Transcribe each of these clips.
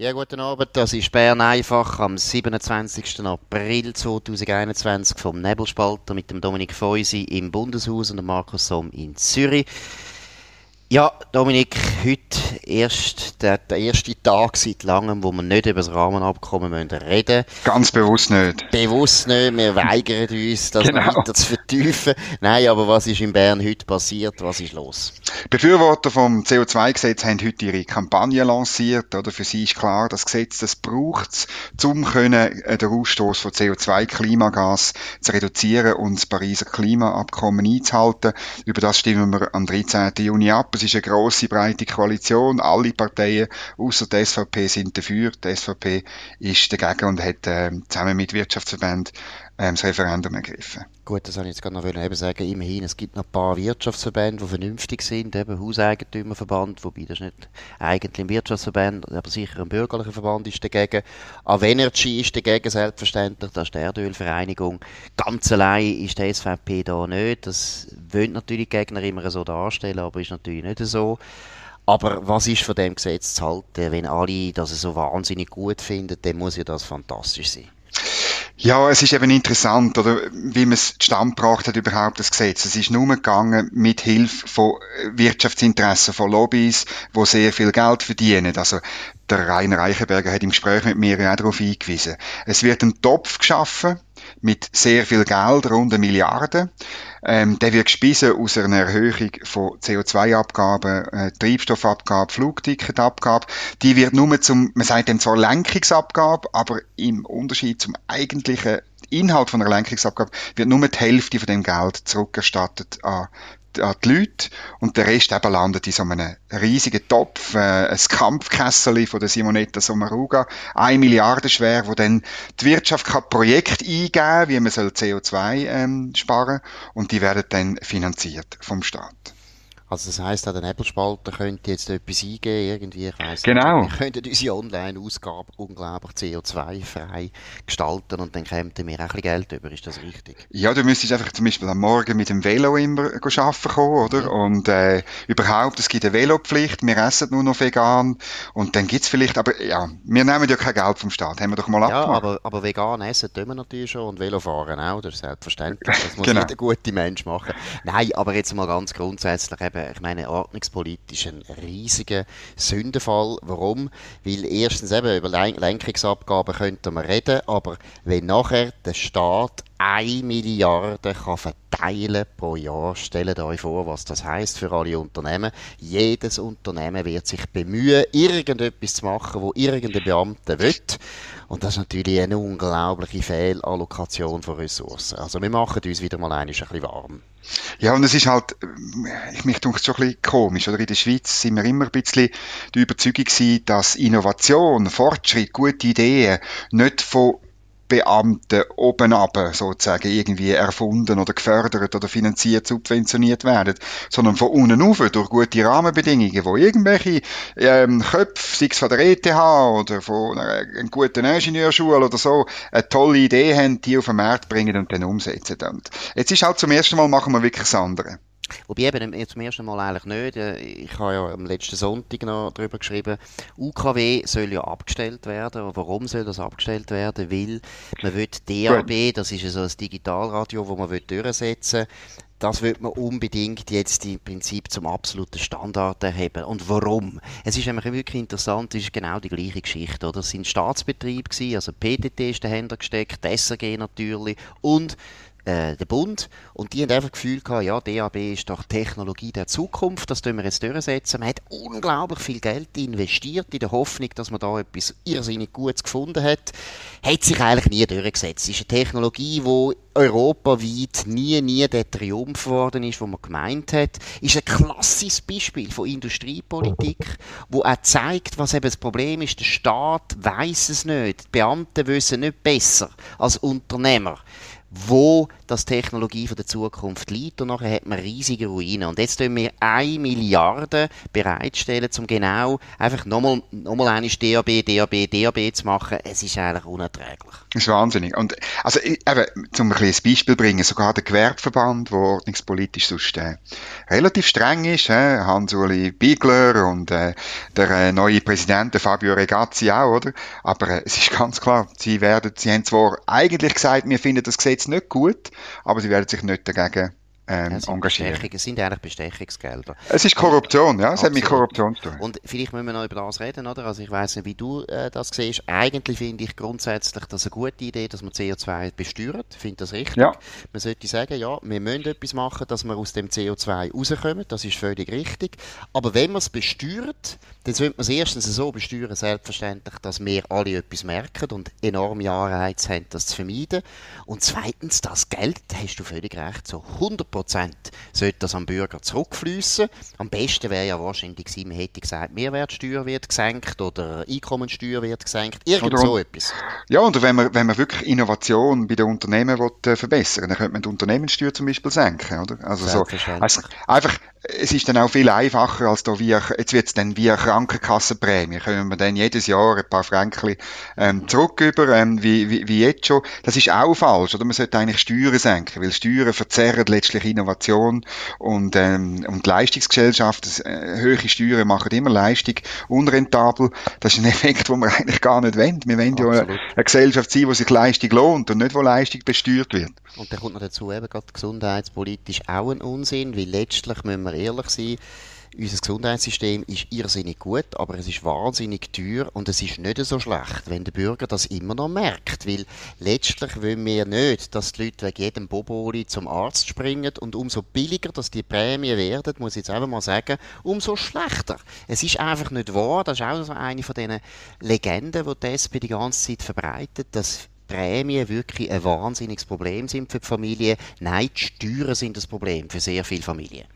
Ja, guten Abend. Das ist Bern einfach am 27. April 2021 vom Nebelspalter mit dem Dominik Feusi im Bundeshaus und dem Markus Somm in Zürich. Ja, Dominik, heute erst der, der, erste Tag seit langem, wo wir nicht über das Rahmenabkommen reden müssen. Ganz bewusst nicht. Bewusst nicht. Wir weigern uns, das genau. weiter zu vertiefen. Nein, aber was ist in Bern heute passiert? Was ist los? Befürworter vom CO2-Gesetz haben heute ihre Kampagne lanciert. Oder für sie ist klar, das Gesetz, das braucht es, um können, äh, den Ausstoß von CO2-Klimagas zu reduzieren und das Pariser Klimaabkommen einzuhalten. Über das stimmen wir am 13. Juni ab. Es ist eine grosse, breite Koalition. Alle Parteien, außer die SVP, sind dafür. Die SVP ist dagegen und hat äh, zusammen mit Wirtschaftsverbänden ähm, das Referendum ergriffen. Gut, das wollte ich jetzt gerade noch eben sagen. Immerhin, es gibt noch ein paar Wirtschaftsverbände, die vernünftig sind, eben Hauseigentümerverband, wobei das nicht eigentlich ein Wirtschaftsverband, aber sicher ein bürgerlicher Verband ist dagegen. Avenergy ist dagegen, selbstverständlich, das ist die Erdölvereinigung. Ganz allein ist die SVP da nicht. Das wollen natürlich die Gegner immer so darstellen, aber ist natürlich nicht so. Aber was ist von dem Gesetz zu halten? Wenn alle das so wahnsinnig gut finden, dann muss ja das fantastisch sein. Ja, es ist eben interessant, oder wie man es zustande gebracht hat, überhaupt das Gesetz. Es ist nur gegangen mit Hilfe von Wirtschaftsinteressen, von Lobbys, wo sehr viel Geld verdienen. Also der Rainer Reichenberger hat im Gespräch mit mir ja darauf hingewiesen. Es wird ein Topf geschaffen mit sehr viel Geld, rund eine Milliarde. Ähm, der wird gespissen aus einer Erhöhung von CO2-Abgaben, äh, Treibstoffabgabe, Flugticketabgabe. Die wird nur zum, man sagt dem zwar Lenkungsabgabe, aber im Unterschied zum eigentlichen Inhalt von einer Lenkungsabgabe wird nur die Hälfte von dem Geld zurückerstattet an an die Leute. Und der Rest eben landet in so einem riesigen Topf, äh, ein Kampfkessel von der Simonetta Sommaruga, eine Milliarde schwer, wo dann die Wirtschaft kann Projekte eingeben, wie man soll CO2 ähm, sparen und die werden dann finanziert vom Staat. Also das heisst, an den Nebelspalter könnte jetzt etwas eingeben, irgendwie, ich weiss genau. nicht. Wir könnten unsere Online-Ausgabe unglaublich CO2-frei gestalten und dann kämen wir auch ein bisschen Geld über, ist das richtig? Ja, du müsstest einfach zum Beispiel am Morgen mit dem Velo immer arbeiten kommen, oder? Mhm. Und äh, überhaupt, es gibt eine Velopflicht, wir essen nur noch vegan und dann gibt's vielleicht, aber ja, wir nehmen ja kein Geld vom Staat, haben wir doch mal ja, abgemacht. Ja, aber, aber vegan essen tun wir natürlich schon und Velofahren auch, das ist selbstverständlich, das muss genau. jeder gute Mensch machen. Nein, aber jetzt mal ganz grundsätzlich eben eben, ich meine, ordnungspolitisch ein riesiger Sündenfall. Warum? Weil erstens eben über Lenkungsabgaben könnte man reden, aber wenn nachher der Staat 1 Milliarde kann verteilen pro Jahr. Stellt euch vor, was das heißt für alle Unternehmen. Jedes Unternehmen wird sich bemühen, irgendetwas zu machen, wo irgendein Beamter will. Und das ist natürlich eine unglaubliche Fehlallokation von Ressourcen. Also wir machen uns wieder mal ein bisschen warm. Ja, und es ist halt, ich mich denke, schon ein bisschen komisch, oder? In der Schweiz sind wir immer ein bisschen die Überzeugung gewesen, dass Innovation, Fortschritt, gute Ideen nicht von Beamten oben ab sozusagen irgendwie erfunden oder gefördert oder finanziert, subventioniert werden, sondern von unten auf durch gute Rahmenbedingungen, wo irgendwelche ähm, Köpfe, sei es von der ETH oder von einer, einer guten Ingenieurschule oder so, eine tolle Idee haben, die auf den Markt bringen und dann umsetzen. Und jetzt ist halt zum ersten Mal machen wir wirklich das andere. Wobei eben zum ersten Mal eigentlich nicht. Äh, ich habe ja am letzten Sonntag noch darüber geschrieben, UKW soll ja abgestellt werden. Und warum soll das abgestellt werden? Weil man will DAB, das ist ja so ein Digitalradio, das man will durchsetzen das wird man unbedingt jetzt im Prinzip zum absoluten Standard erheben. Und warum? Es ist nämlich wirklich interessant, es ist genau die gleiche Geschichte. Oder? Es sind Staatsbetriebe gewesen, also PTT ist dahinter gesteckt, SRG natürlich und äh, der Bund und die haben einfach das Gefühl gehabt, ja, DAB ist doch Technologie der Zukunft, das tun wir jetzt durchsetzen. Man hat unglaublich viel Geld investiert in der Hoffnung, dass man da etwas irrsinnig Gutes gefunden hat. Hat sich eigentlich nie durchgesetzt. Es ist eine Technologie, die europaweit nie, nie der Triumph geworden ist, wo man gemeint hat. Ist ein klassisches Beispiel von Industriepolitik, wo auch zeigt, was eben das Problem ist. Der Staat weiß es nicht. Die Beamten wissen nicht besser als Unternehmer wo das Technologie von der Zukunft liegt und nachher hat man riesige Ruinen. Und jetzt tun wir eine Milliarde bereitstellen, um genau einfach nochmal, nochmal eine DAB, DAB, DAB zu machen. Es ist eigentlich unerträglich. Das ist wahnsinnig. Und, also, eben, zum ein Beispiel bringen, sogar der Gewerbeverband, der ordnungspolitisch sonst, äh, relativ streng ist, äh, Hans-Uli Biegler und, äh, der äh, neue Präsident, Fabio Regazzi auch, oder? Aber, äh, es ist ganz klar, sie werden, sie haben zwar eigentlich gesagt, wir finden das Gesetz nicht gut, aber sie werden sich nicht dagegen ähm, ja, engagieren. Es sind eigentlich Bestechungsgelder. Es ist Korruption, ja, es hat mit Korruption zu tun. Und vielleicht müssen wir noch über das reden, oder? Also ich weiß nicht, wie du äh, das siehst. Eigentlich finde ich grundsätzlich das eine gute Idee, dass man CO2 besteuert. Ich finde das richtig. Ja. Man sollte sagen, ja, wir müssen etwas machen, dass wir aus dem CO2 rauskommen. Das ist völlig richtig. Aber wenn man es besteuert, dann sollte man es erstens so besteuern, selbstverständlich, dass wir alle etwas merken und enorme Anreize haben, das zu vermeiden. Und zweitens, das Geld, da hast du völlig recht, so 100 Prozent sollte das am Bürger zurückfließen. Am besten wäre ja wahrscheinlich gewesen, man hätte gesagt, Mehrwertsteuer wird gesenkt oder Einkommensteuer wird gesenkt, irgend oder, so etwas. Ja, und wenn man, wenn man wirklich Innovation bei den Unternehmen will, äh, verbessern dann könnte man die Unternehmenssteuer zum Beispiel senken, oder? Also so, also einfach es ist dann auch viel einfacher als da wie, jetzt wird es dann wie eine Krankenkassenprämie. Können wir dann jedes Jahr ein paar Franken ähm, zurück über, ähm, wie, wie, wie jetzt schon. Das ist auch falsch, oder? Man sollte eigentlich Steuern senken, weil Steuern verzerren letztlich Innovation und, ähm, und Leistungsgesellschaft. Äh, höhere Steuern machen immer Leistung unrentabel. Das ist ein Effekt, den wir eigentlich gar nicht wollen. Wir wollen Absolut. ja eine, eine Gesellschaft sein, wo sich Leistung lohnt und nicht, wo Leistung besteuert wird. Und dann kommt noch dazu eben gerade gesundheitspolitisch auch ein Unsinn, weil letztlich müssen wir ehrlich sein, unser Gesundheitssystem ist irrsinnig gut, aber es ist wahnsinnig teuer und es ist nicht so schlecht, wenn der Bürger das immer noch merkt, weil letztlich wollen wir nicht, dass die Leute wegen jedem Boboli zum Arzt springen und umso billiger, dass die Prämie werden, muss ich jetzt einfach mal sagen, umso schlechter. Es ist einfach nicht wahr, das ist auch so eine von diesen Legenden, die die SP die ganze Zeit verbreitet, dass Prämien wirklich ein wahnsinniges Problem sind für die Familie. Nein, die Steuern sind das Problem für sehr viele Familien.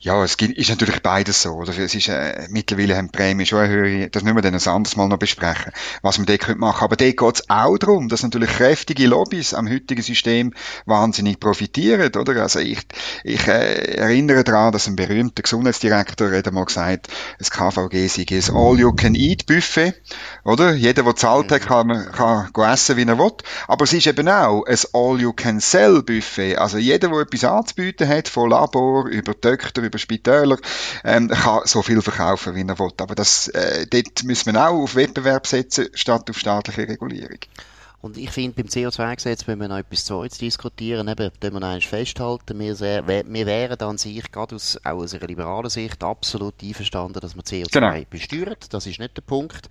Ja, es ist natürlich beides so. Oder? Es ist, äh, mittlerweile haben die Prämien schon eine höhere, das müssen wir dann ein anderes Mal noch besprechen, was man dort machen könnte. Aber dort geht es auch darum, dass natürlich kräftige Lobbys am heutigen System wahnsinnig profitieren. Oder? Also ich, ich äh, erinnere daran, dass ein berühmter Gesundheitsdirektor hat einmal gesagt, das KVG sei ein All-You-Can-Eat-Buffet. Oder? Jeder, der zahlt hat, kann, kann essen, wie er will. Aber es ist eben auch ein All-You-Can-Sell-Buffet. Also jeder, der etwas anzubieten hat, von Labor über Töchter, über Spitäler, ähm, kann so viel verkaufen, wie er will. Aber das, äh, dort müssen wir auch auf Wettbewerb setzen, statt auf staatliche Regulierung. Und ich finde, beim CO2-Gesetz müssen wir noch etwas Zweites diskutieren. Eben, wenn wir noch festhalten, wir, sehr, wir wären an sich, gerade aus, auch aus einer liberalen Sicht, absolut einverstanden, dass man CO2 genau. besteuert. Das ist nicht der Punkt.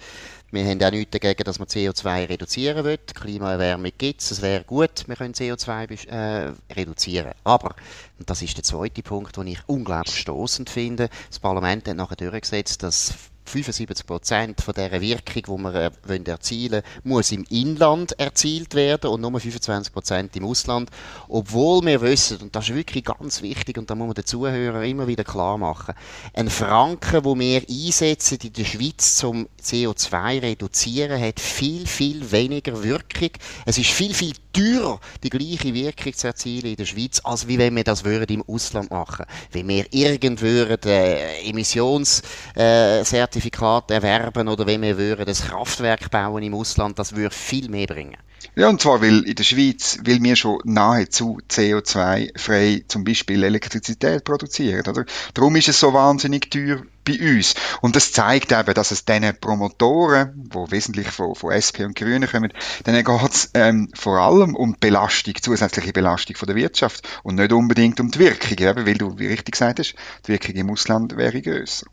Wir haben auch nichts dagegen, dass man CO2 reduzieren will. Klimaerwärmung gibt es, es wäre gut, wir können CO2 äh, reduzieren. Aber, und das ist der zweite Punkt, den ich unglaublich stoßend finde, das Parlament hat nachher durchgesetzt, dass 75 Prozent von dieser Wirkung, die wir äh, wollen erzielen muss im Inland erzielt werden und nur 25 Prozent im Ausland. Obwohl wir wissen, und das ist wirklich ganz wichtig, und da muss man den Zuhörern immer wieder klar machen, ein Franken, wo wir einsetzen in der Schweiz zum CO2 reduzieren, hat viel, viel weniger Wirkung. Es ist viel, viel teurer, die gleiche Wirkung zu erzielen in der Schweiz, als wenn wir das würden im Ausland machen. Wenn wir irgendwo äh, Emissionszertifikate äh, erwerben oder wenn wir würden das Kraftwerk bauen im Ausland, das würde viel mehr bringen. Ja, und zwar, weil in der Schweiz, weil wir schon nahezu CO2-frei zum Beispiel Elektrizität produzieren, oder? Darum ist es so wahnsinnig teuer bei uns. Und das zeigt eben, dass es diesen Promotoren, wo wesentlich von, von SP und Grünen kommen, denen geht es ähm, vor allem um die Belastung, zusätzliche Belastung von der Wirtschaft und nicht unbedingt um die Wirkung, eben, weil du, wie richtig gesagt hast, die Wirkung im Ausland wäre grösser.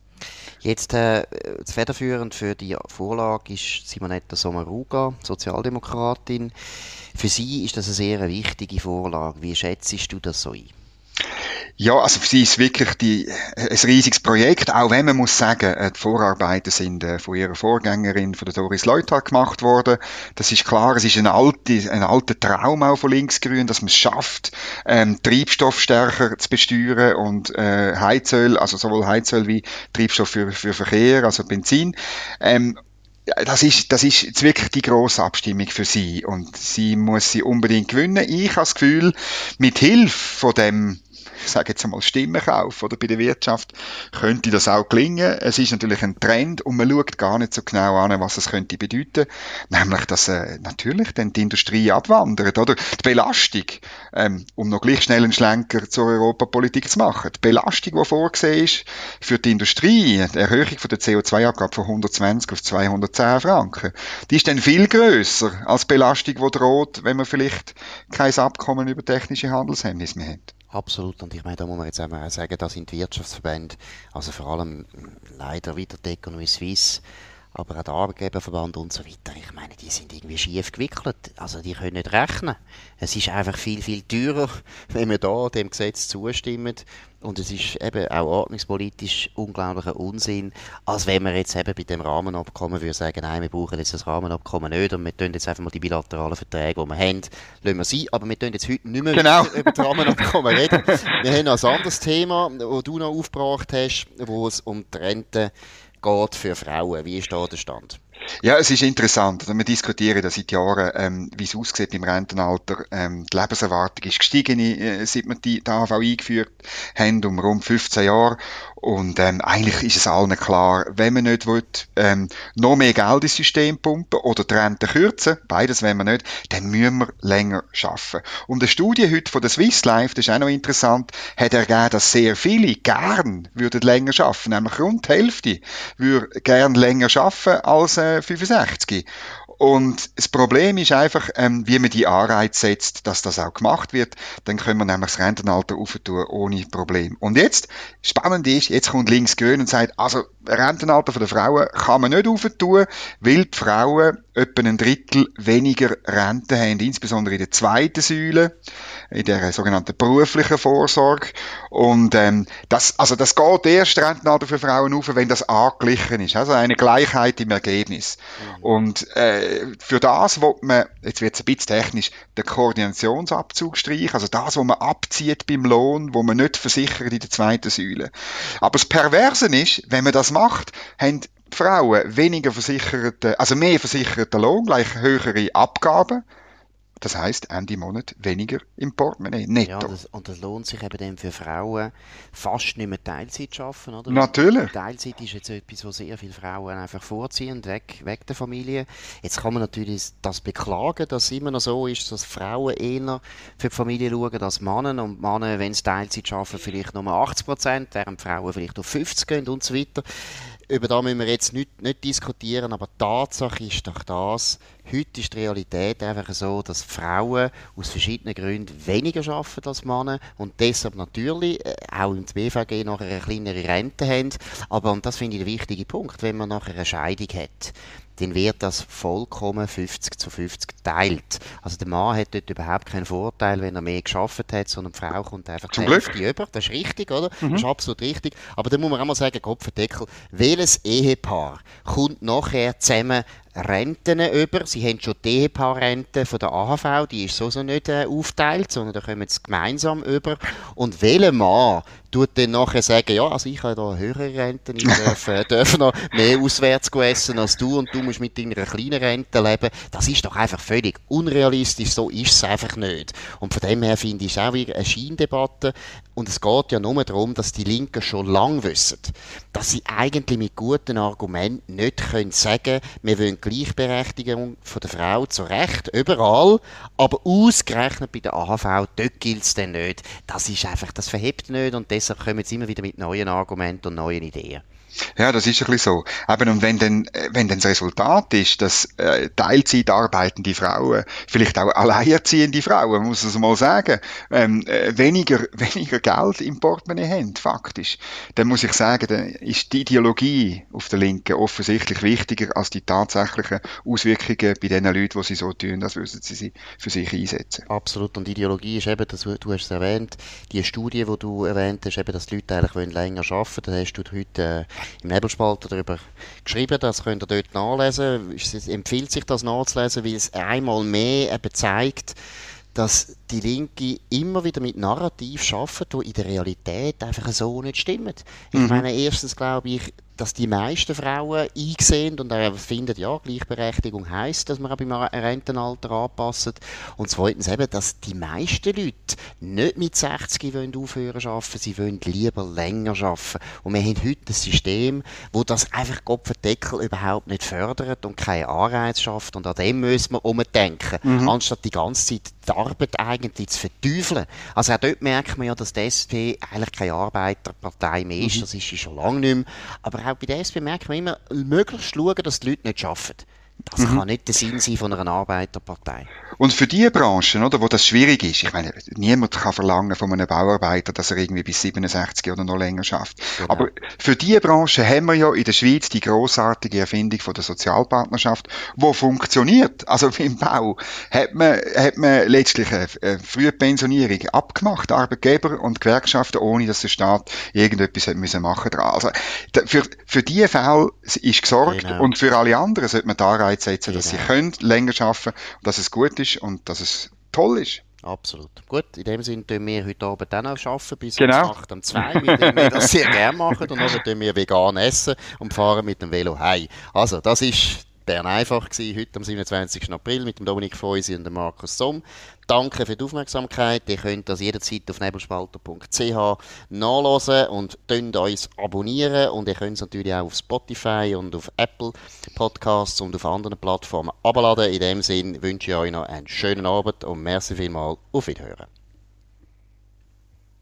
Jetzt äh, federführend für die Vorlage ist Simonetta Sommaruga, Sozialdemokratin. Für sie ist das eine sehr wichtige Vorlage. Wie schätzt du das so ein? Ja, also sie ist wirklich die, ein riesiges Projekt, auch wenn man muss sagen, äh, die Vorarbeiten sind äh, von ihrer Vorgängerin, von der Doris Leuthard gemacht worden. Das ist klar, es ist ein, alte, ein alter Traum auch von Linksgrün, dass man es schafft, ähm, Treibstoff stärker zu besteuern und äh, Heizöl, also sowohl Heizöl wie Treibstoff für, für Verkehr, also Benzin. Ähm, das ist, das ist jetzt wirklich die grosse Abstimmung für sie und sie muss sie unbedingt gewinnen. Ich habe das Gefühl, mit Hilfe von dem ich sage jetzt einmal Stimmenkauf oder bei der Wirtschaft, könnte das auch gelingen. Es ist natürlich ein Trend und man schaut gar nicht so genau an, was es könnte bedeuten. Nämlich, dass äh, natürlich dann die Industrie abwandert, oder? Die Belastung, ähm, um noch gleich schnell einen Schlenker zur Europapolitik zu machen. Die Belastung, die vorgesehen ist für die Industrie, die Erhöhung von der CO2-Abgabe von 120 auf 210 Franken, die ist dann viel grösser als die Belastung, die droht, wenn man vielleicht kein Abkommen über technische Handelshemmnisse mehr hat. Absolut. Und ich meine, da muss man jetzt auch sagen, da sind die Wirtschaftsverbände, also vor allem leider wieder die Economy Suisse, aber auch der Arbeitgeberverband und so weiter, ich meine, die sind irgendwie schief gewickelt. Also die können nicht rechnen. Es ist einfach viel, viel teurer, wenn wir da dem Gesetz zustimmen. Und es ist eben auch ordnungspolitisch unglaublicher Unsinn, als wenn wir jetzt eben bei dem Rahmenabkommen würde sagen, nein, wir brauchen jetzt das Rahmenabkommen nicht und wir tun jetzt einfach mal die bilateralen Verträge, die wir haben, lassen wir sein. Aber wir tun jetzt heute nicht mehr genau. über das Rahmenabkommen reden. Wir haben noch ein anderes Thema, das du noch aufgebracht hast, wo es um die Rente geht für Frauen. Wie ist da der Stand? Ja, es ist interessant. Also wir diskutieren da seit Jahren, ähm, wie es aussieht im Rentenalter. Ähm, die Lebenserwartung ist gestiegen, äh, seit wir die, die AV eingeführt haben, um rund 15 Jahre. Und ähm, eigentlich ist es allen klar, wenn man nicht will, ähm, noch mehr Geld ins System pumpen oder die Rente kürzen, beides wenn wir nicht, dann müssen wir länger schaffen. Und eine Studie heute von der Swiss Life, das ist auch noch interessant, hat ergeben, dass sehr viele gern würden länger schaffen, nämlich rund die Hälfte würde gern länger schaffen als äh, 65. Und das Problem ist einfach, ähm, wie man die Anreize setzt, dass das auch gemacht wird. Dann können wir nämlich das Rentenalter aufentun ohne Problem. Und jetzt, spannend ist, jetzt kommt links grün und sagt, also Rentenalter der Frauen kann man nicht aufentun, weil die Frauen etwa ein Drittel weniger Rente haben, insbesondere in der zweiten Säule, in der sogenannten beruflichen Vorsorge. Und ähm, das, also das geht erst Rentenalter für Frauen auf, wenn das angeglichen ist, also eine Gleichheit im Ergebnis. Mhm. Und äh, für das wo man, jetzt wird es ein bisschen technisch, den Koordinationsabzug streichen, also das, was man abzieht beim Lohn, wo man nicht versichert in der zweiten Säule. Aber das Perverse ist, wenn man das macht, haben Frauen weniger versicherte, also mehr versicherten Lohn, gleich höhere Abgaben. Das heißt Ende Monat weniger im Portemonnaie, netto. Ja, das, und das lohnt sich eben dann für Frauen fast nicht mehr Teilzeit zu arbeiten, oder? Natürlich. Teilzeit ist jetzt etwas, was sehr viele Frauen einfach vorziehen, weg, weg der Familie. Jetzt kann man natürlich das beklagen, dass es immer noch so ist, dass Frauen eher für die Familie schauen als Männer und Männer, wenn sie Teilzeit arbeiten, vielleicht nur 80 Prozent, während Frauen vielleicht auf 50 gehen und so weiter über das müssen wir jetzt nicht, nicht diskutieren, aber die Tatsache ist doch das, heute ist die Realität einfach so, dass Frauen aus verschiedenen Gründen weniger arbeiten als Männer und deshalb natürlich äh, auch im BVG nachher eine kleinere Rente haben. Aber, und das finde ich der wichtige Punkt, wenn man nachher eine Scheidung hat, dann wird das vollkommen 50 zu 50 geteilt. Also der Mann hat dort überhaupt keinen Vorteil, wenn er mehr geschafft hat, sondern die Frau kommt einfach Zum Glück. über. Das ist richtig, oder? Mhm. Das ist absolut richtig. Aber da muss man auch mal sagen, Kopfendeckel, welches Ehepaar kommt nachher zusammen Renten über. Sie haben schon die Ehepaarrente von der AHV, die ist so nicht äh, aufteilt, sondern da kommen sie gemeinsam über. Und welcher Mann tut dann nachher sagen, ja, also ich habe da eine höhere Rente, ich darf, äh, darf noch mehr auswärts essen als du und du musst mit deiner kleinen Rente leben. Das ist doch einfach völlig unrealistisch, so ist es einfach nicht. Und von dem her finde ich es auch wieder eine Scheindebatte. Und es geht ja nur darum, dass die Linken schon lange wissen, dass sie eigentlich mit guten Argumenten nicht können sagen wir wollen Gleichberechtigung von der Frau zu Recht, überall, aber ausgerechnet bei der AHV, dort gilt es dann nicht. Das ist einfach, das verhebt nicht und deshalb kommen sie immer wieder mit neuen Argumenten und neuen Ideen. Ja, das ist ein bisschen so. Eben, und wenn dann, wenn dann das Resultat ist, dass äh, Teilzeit arbeitende Frauen, vielleicht auch alleinerziehende Frauen, muss man es mal sagen, ähm, äh, weniger, weniger Geld im Portemonnaie haben, faktisch, dann muss ich sagen, dann ist die Ideologie auf der Linken offensichtlich wichtiger als die tatsächlichen Auswirkungen bei den Leuten, die sie so tun, als würden sie sie für sich einsetzen. Absolut. Und Ideologie ist eben, das, du hast es erwähnt, die Studie, die du erwähnt hast, eben, dass die Leute eigentlich länger arbeiten wollen, da hast du heute äh, im Nebelspalter darüber geschrieben, das könnt ihr dort nachlesen. Es empfiehlt sich das nachzulesen, weil es einmal mehr eben zeigt, dass die Linke immer wieder mit Narrativ arbeitet, die in der Realität einfach so nicht stimmen. Ich mhm. meine, erstens glaube ich, dass die meisten Frauen einsehen und er findet, ja, Gleichberechtigung heisst, dass man auch beim Rentenalter anpasst. Und zweitens eben, dass die meisten Leute nicht mit 60 wollen aufhören zu arbeiten, sie wollen lieber länger arbeiten. Und wir haben heute ein System, wo das einfach Kopfendeckel überhaupt nicht fördert und keinen Anreiz schafft. Und an dem müssen wir umdenken, mhm. anstatt die ganze Zeit die Arbeit eigentlich zu verteufeln. Also auch dort merkt man ja, dass die SP eigentlich keine Arbeiterpartei mehr ist, mhm. das ist sie schon lange nicht mehr. Aber auch bei der SP merkt man immer, möglichst schauen, dass die Leute nicht arbeiten. Das mhm. kann nicht der Sinn sein von einer Arbeiterpartei. Und für die Branchen, oder, wo das schwierig ist, ich meine, niemand kann verlangen von einem Bauarbeiter, dass er irgendwie bis 67 oder noch länger schafft. Genau. Aber für die Branche haben wir ja in der Schweiz die großartige Erfindung von der Sozialpartnerschaft, wo funktioniert. Also im Bau hat man, hat man letztlich eine, frühe Pensionierung abgemacht, Arbeitgeber und Gewerkschaften, ohne dass der Staat irgendetwas hat müssen machen dran. Also für, für diese Fälle ist gesorgt genau. und für alle anderen sollte man da Anreiz setzen, genau. dass sie genau. können länger arbeiten und dass es gut ist und dass es toll ist. Absolut. Gut, in dem Sinne tun wir heute Abend dann auch arbeiten bis genau. um 8 um 2, weil wir das sehr gerne machen und dann tun wir vegan essen und fahren mit dem Velo heim. Also, das ist Bern einfach gewesen, heute am 27. April mit dem Dominik Feusi und dem Markus Somm. Danke für die Aufmerksamkeit. Ihr könnt das jederzeit auf nebelspalter.ch nachlesen und könnt uns abonnieren und ihr könnt es natürlich auch auf Spotify und auf Apple Podcasts und auf anderen Plattformen abladen. In dem Sinne wünsche ich euch noch einen schönen Abend und merci vielmals auf Wiederhören.